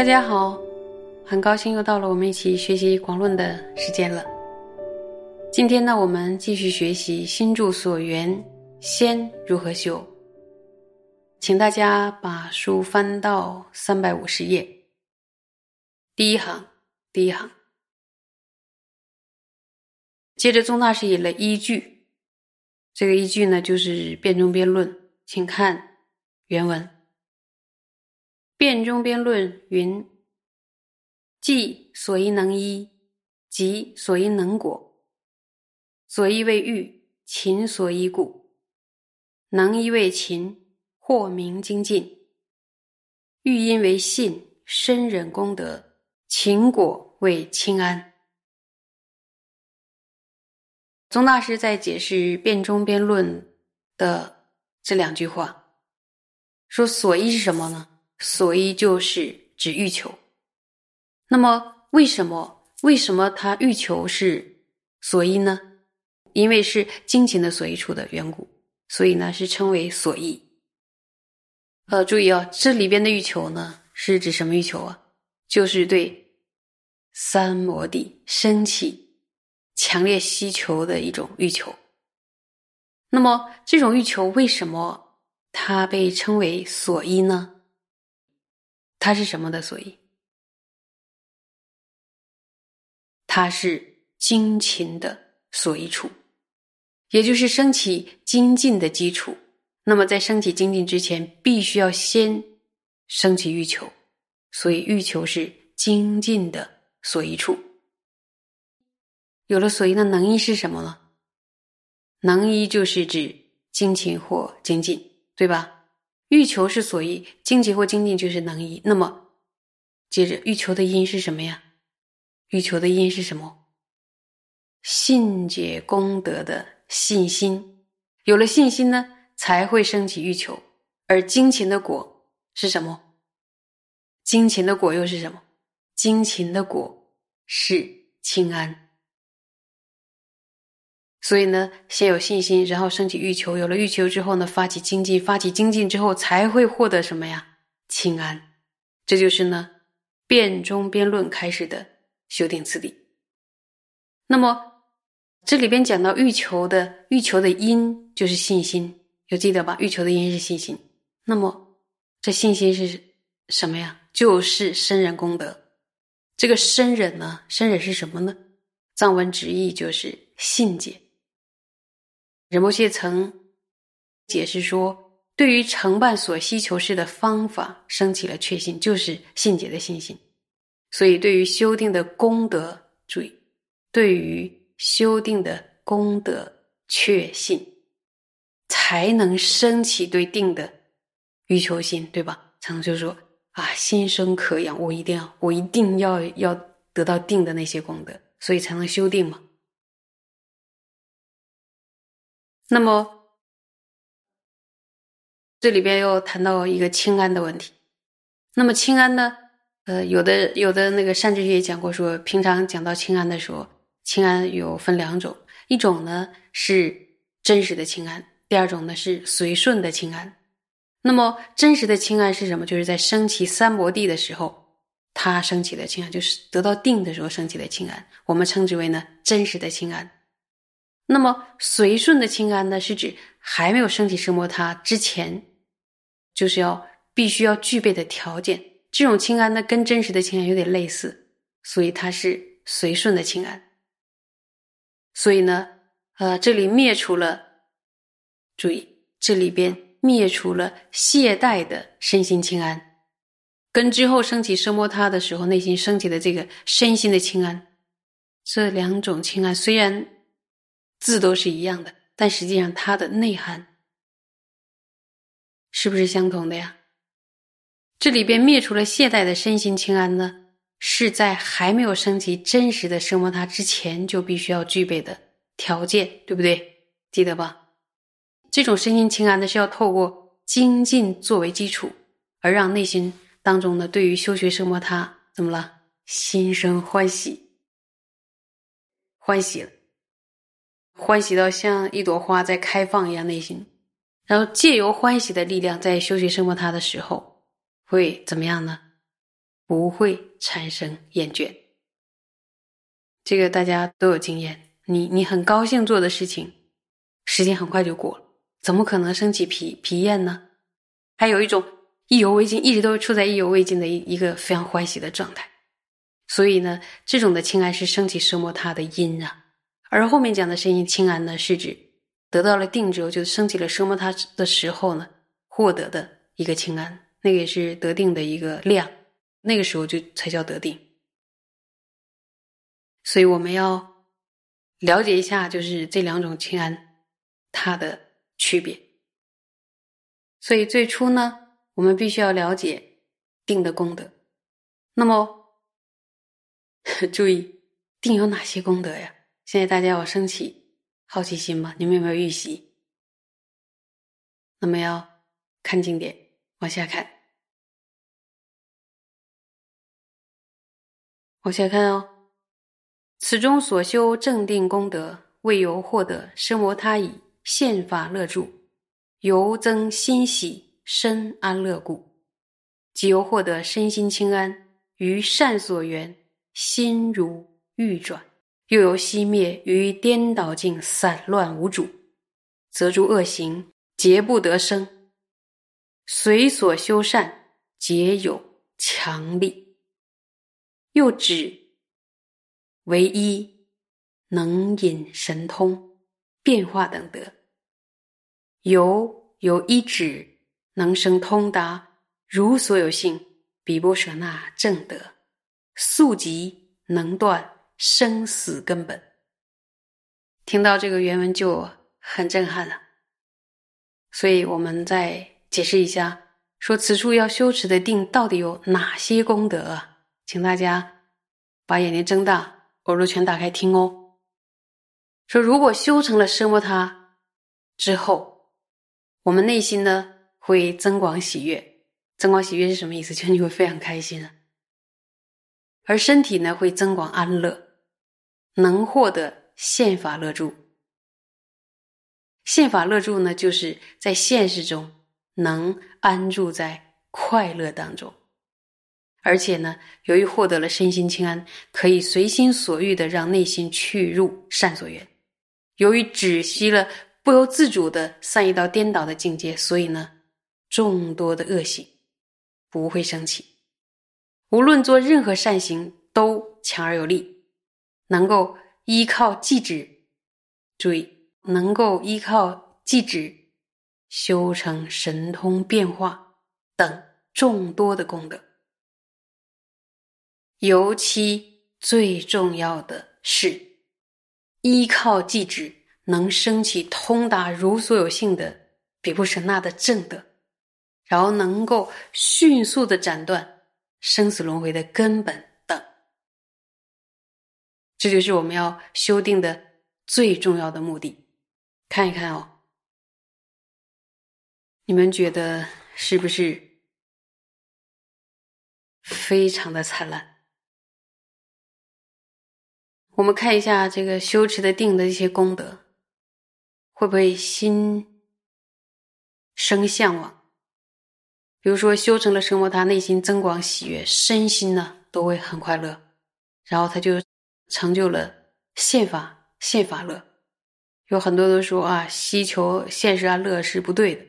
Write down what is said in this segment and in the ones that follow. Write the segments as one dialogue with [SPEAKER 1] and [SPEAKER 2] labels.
[SPEAKER 1] 大家好，很高兴又到了我们一起学习广论的时间了。今天呢，我们继续学习心住所缘，先如何修？请大家把书翻到三百五十页，第一行，第一行。接着，宗大师引了依据，这个依据呢，就是《辩中辩论》，请看原文。辩中辩论云：“即所依能依，即所依能果。所依为欲，勤所依故；能依为勤，或名精进。欲因为信，深忍功德；勤果为清安。”宗大师在解释辩中辩论的这两句话，说：“所依是什么呢？”所依就是指欲求，那么为什么为什么他欲求是所依呢？因为是精勤的所依处的缘故，所以呢是称为所依。呃，注意啊，这里边的欲求呢是指什么欲求啊？就是对三摩地升起强烈需求的一种欲求。那么这种欲求为什么它被称为所依呢？它是什么的所依？它是精勤的所依处，也就是升起精进的基础。那么在升起精进之前，必须要先升起欲求，所以欲求是精进的所依处。有了所依，那能依是什么呢？能依就是指精勤或精进，对吧？欲求是所依，精进或精进就是能依。那么，接着欲求的因是什么呀？欲求的因是什么？信解功德的信心，有了信心呢，才会升起欲求。而金钱的果是什么？金钱的果又是什么？金钱的果是清安。所以呢，先有信心，然后升起欲求，有了欲求之后呢，发起精进，发起精进之后，才会获得什么呀？清安。这就是呢，辩中辩论开始的修订次第。那么这里边讲到欲求的欲求的因就是信心，有记得吧？欲求的因是信心。那么这信心是什么呀？就是生忍功德。这个生忍呢，生忍是什么呢？藏文直译就是信解。仁波切曾解释说，对于承办所需求事的方法升起了确信，就是信解的信心。所以，对于修订的功德，注意，对于修订的功德确信，才能升起对定的欲求心，对吧？才能就说啊，心生可养，我一定要，我一定要要得到定的那些功德，所以才能修定嘛。那么，这里边又谈到一个清安的问题。那么清安呢？呃，有的有的那个善知识也讲过，说平常讲到清安的时候，清安有分两种，一种呢是真实的清安，第二种呢是随顺的清安。那么真实的清安是什么？就是在升起三摩地的时候，它升起的清安，就是得到定的时候升起的清安，我们称之为呢真实的清安。那么随顺的清安呢，是指还没有升起圣摩他之前，就是要必须要具备的条件。这种清安呢，跟真实的清安有点类似，所以它是随顺的清安。所以呢，呃，这里灭除了，注意这里边灭除了懈怠的身心清安，跟之后升起圣摩他的时候内心升起的这个身心的清安，这两种清安虽然。字都是一样的，但实际上它的内涵是不是相同的呀？这里边灭除了懈怠的身心清安呢，是在还没有升起真实的生摩他之前就必须要具备的条件，对不对？记得吧？这种身心清安呢，是要透过精进作为基础，而让内心当中呢，对于修学生摩他怎么了？心生欢喜，欢喜了。欢喜到像一朵花在开放一样内心，然后借由欢喜的力量，在修习生活它的时候，会怎么样呢？不会产生厌倦。这个大家都有经验，你你很高兴做的事情，时间很快就过了，怎么可能升起疲疲厌呢？还有一种意犹未尽，一直都处在意犹未尽的一一个非常欢喜的状态。所以呢，这种的清安是升起奢摩他的因啊。而后面讲的身心清安呢，是指得到了定之后，就升起了奢摩他的时候呢，获得的一个清安，那个也是得定的一个量，那个时候就才叫得定。所以我们要了解一下，就是这两种清安它的区别。所以最初呢，我们必须要了解定的功德。那么，注意定有哪些功德呀？现在大家有升起好奇心吗？你们有没有预习？那么要看经典，往下看，往下看哦。此中所修正定功德，为由获得生摩他以现法乐住，由增欣喜身安乐故，即由获得身心清安，于善所缘，心如欲转；又由熄灭于颠倒境散乱无主，则诸恶行皆不得生。随所修善，皆有强力。又指。唯一能引神通变化等德，由有一指能生通达如所有性比波舍那正德，速即能断生死根本。听到这个原文就很震撼了，所以我们再解释一下，说此处要修持的定到底有哪些功德啊？请大家把眼睛睁大。耳朵全打开听哦。说如果修成了奢摩他之后，我们内心呢会增广喜悦。增广喜悦是什么意思？就你会非常开心。而身体呢会增广安乐，能获得现法乐住。现法乐住呢，就是在现实中能安住在快乐当中。而且呢，由于获得了身心清安，可以随心所欲的让内心去入善所缘。由于止息了不由自主的散逸到颠倒的境界，所以呢，众多的恶行不会升起。无论做任何善行，都强而有力，能够依靠寂止，注意，能够依靠寂止修成神通变化等众多的功德。尤其最重要的是，依靠寂止能升起通达如所有性的比布舍那的正德，然后能够迅速的斩断生死轮回的根本，这就是我们要修订的最重要的目的。看一看哦，你们觉得是不是非常的灿烂？我们看一下这个修持的定的一些功德，会不会心生向往？比如说修成了生摩他，内心增广喜悦，身心呢都会很快乐，然后他就成就了现法现法乐。有很多都说啊，希求现实安乐是不对的，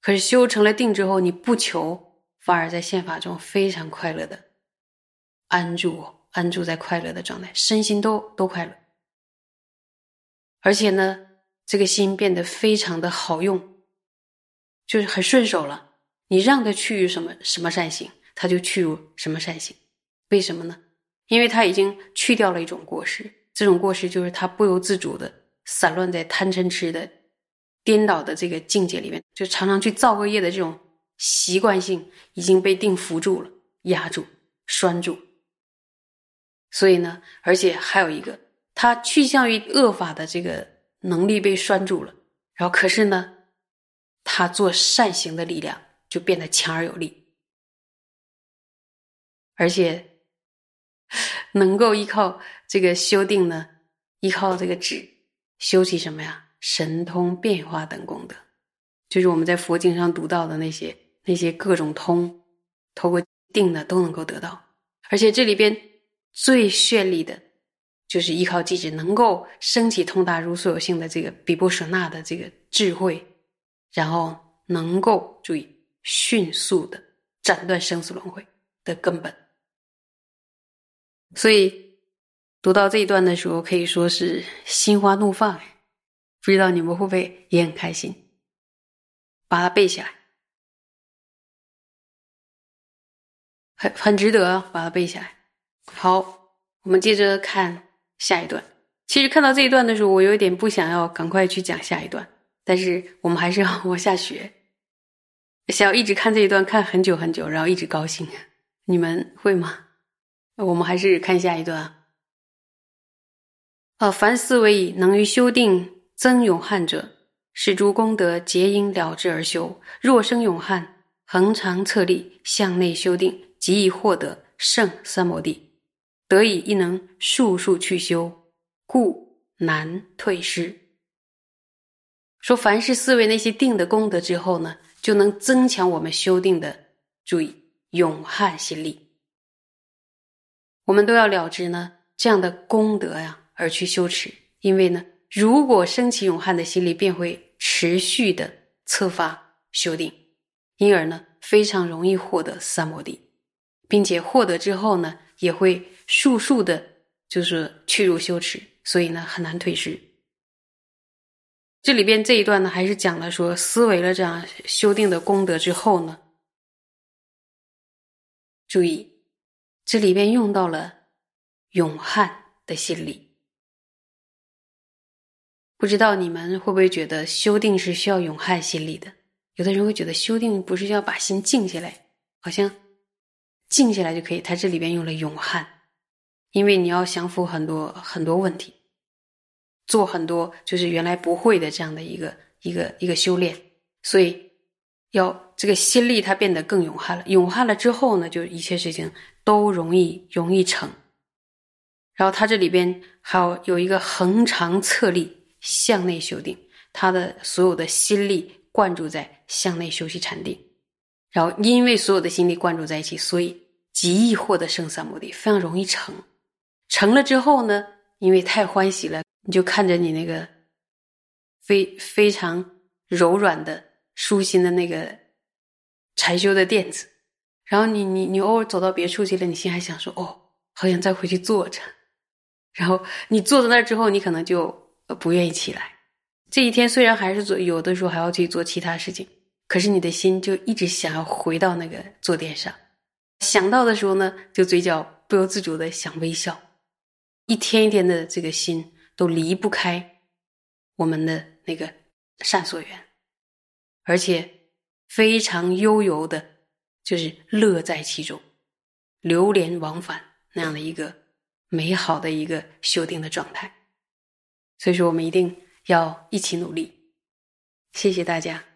[SPEAKER 1] 可是修成了定之后，你不求，反而在现法中非常快乐的安住。安住在快乐的状态，身心都都快乐，而且呢，这个心变得非常的好用，就是很顺手了。你让他去什么什么善行，他就去于什么善行。为什么呢？因为他已经去掉了一种过失，这种过失就是他不由自主的散乱在贪嗔痴的颠倒的这个境界里面，就常常去造恶业的这种习惯性已经被定服住了、压住、拴住。所以呢，而且还有一个，他趋向于恶法的这个能力被拴住了，然后可是呢，他做善行的力量就变得强而有力，而且能够依靠这个修定呢，依靠这个止修起什么呀？神通变化等功德，就是我们在佛经上读到的那些那些各种通，透过定的都能够得到。而且这里边最绚丽的，就是依靠机制能够升起通达如所有性的这个比波舍那的这个智慧，然后能够注意迅速的斩断生死轮回的根本。所以读到这一段的时候，可以说是心花怒放。不知道你们会不会也很开心？把它背下来，很很值得把它背下来。好，我们接着看下一段。其实看到这一段的时候，我有点不想要赶快去讲下一段，但是我们还是要往下学。想要一直看这一段，看很久很久，然后一直高兴。你们会吗？我们还是看下一段啊。啊，凡思维能于修定。增永汉者，使诸功德皆因了之而修。若生永汉，恒常策力向内修定，即以获得胜三摩地，得以亦能速速去修，故难退失。说凡是思维那些定的功德之后呢，就能增强我们修定的注意永汉心力。我们都要了知呢这样的功德呀，而去修持，因为呢。如果升起永汉的心力，便会持续的策发修定，因而呢，非常容易获得三摩地，并且获得之后呢，也会速速的，就是去入修持，所以呢，很难退失。这里边这一段呢，还是讲了说，思维了这样修定的功德之后呢，注意，这里边用到了永汉的心理。不知道你们会不会觉得修定是需要永汉心理的？有的人会觉得修定不是要把心静下来，好像静下来就可以。他这里边用了永汉，因为你要降服很多很多问题，做很多就是原来不会的这样的一个一个一个修炼，所以要这个心力它变得更永汉了。永汉了之后呢，就一切事情都容易容易成。然后他这里边还有有一个恒常策力。向内修定，他的所有的心力灌注在向内修习禅定，然后因为所有的心力灌注在一起，所以极易获得圣三摩地，非常容易成。成了之后呢，因为太欢喜了，你就看着你那个非非常柔软的舒心的那个禅修的垫子，然后你你你偶尔走到别处去了，你心还想说哦，好想再回去坐着。然后你坐在那儿之后，你可能就。不愿意起来，这一天虽然还是做，有的时候还要去做其他事情，可是你的心就一直想要回到那个坐垫上。想到的时候呢，就嘴角不由自主的想微笑。一天一天的这个心都离不开我们的那个善所缘，而且非常悠游的，就是乐在其中，流连往返那样的一个美好的一个修定的状态。所以说，我们一定要一起努力。谢谢大家。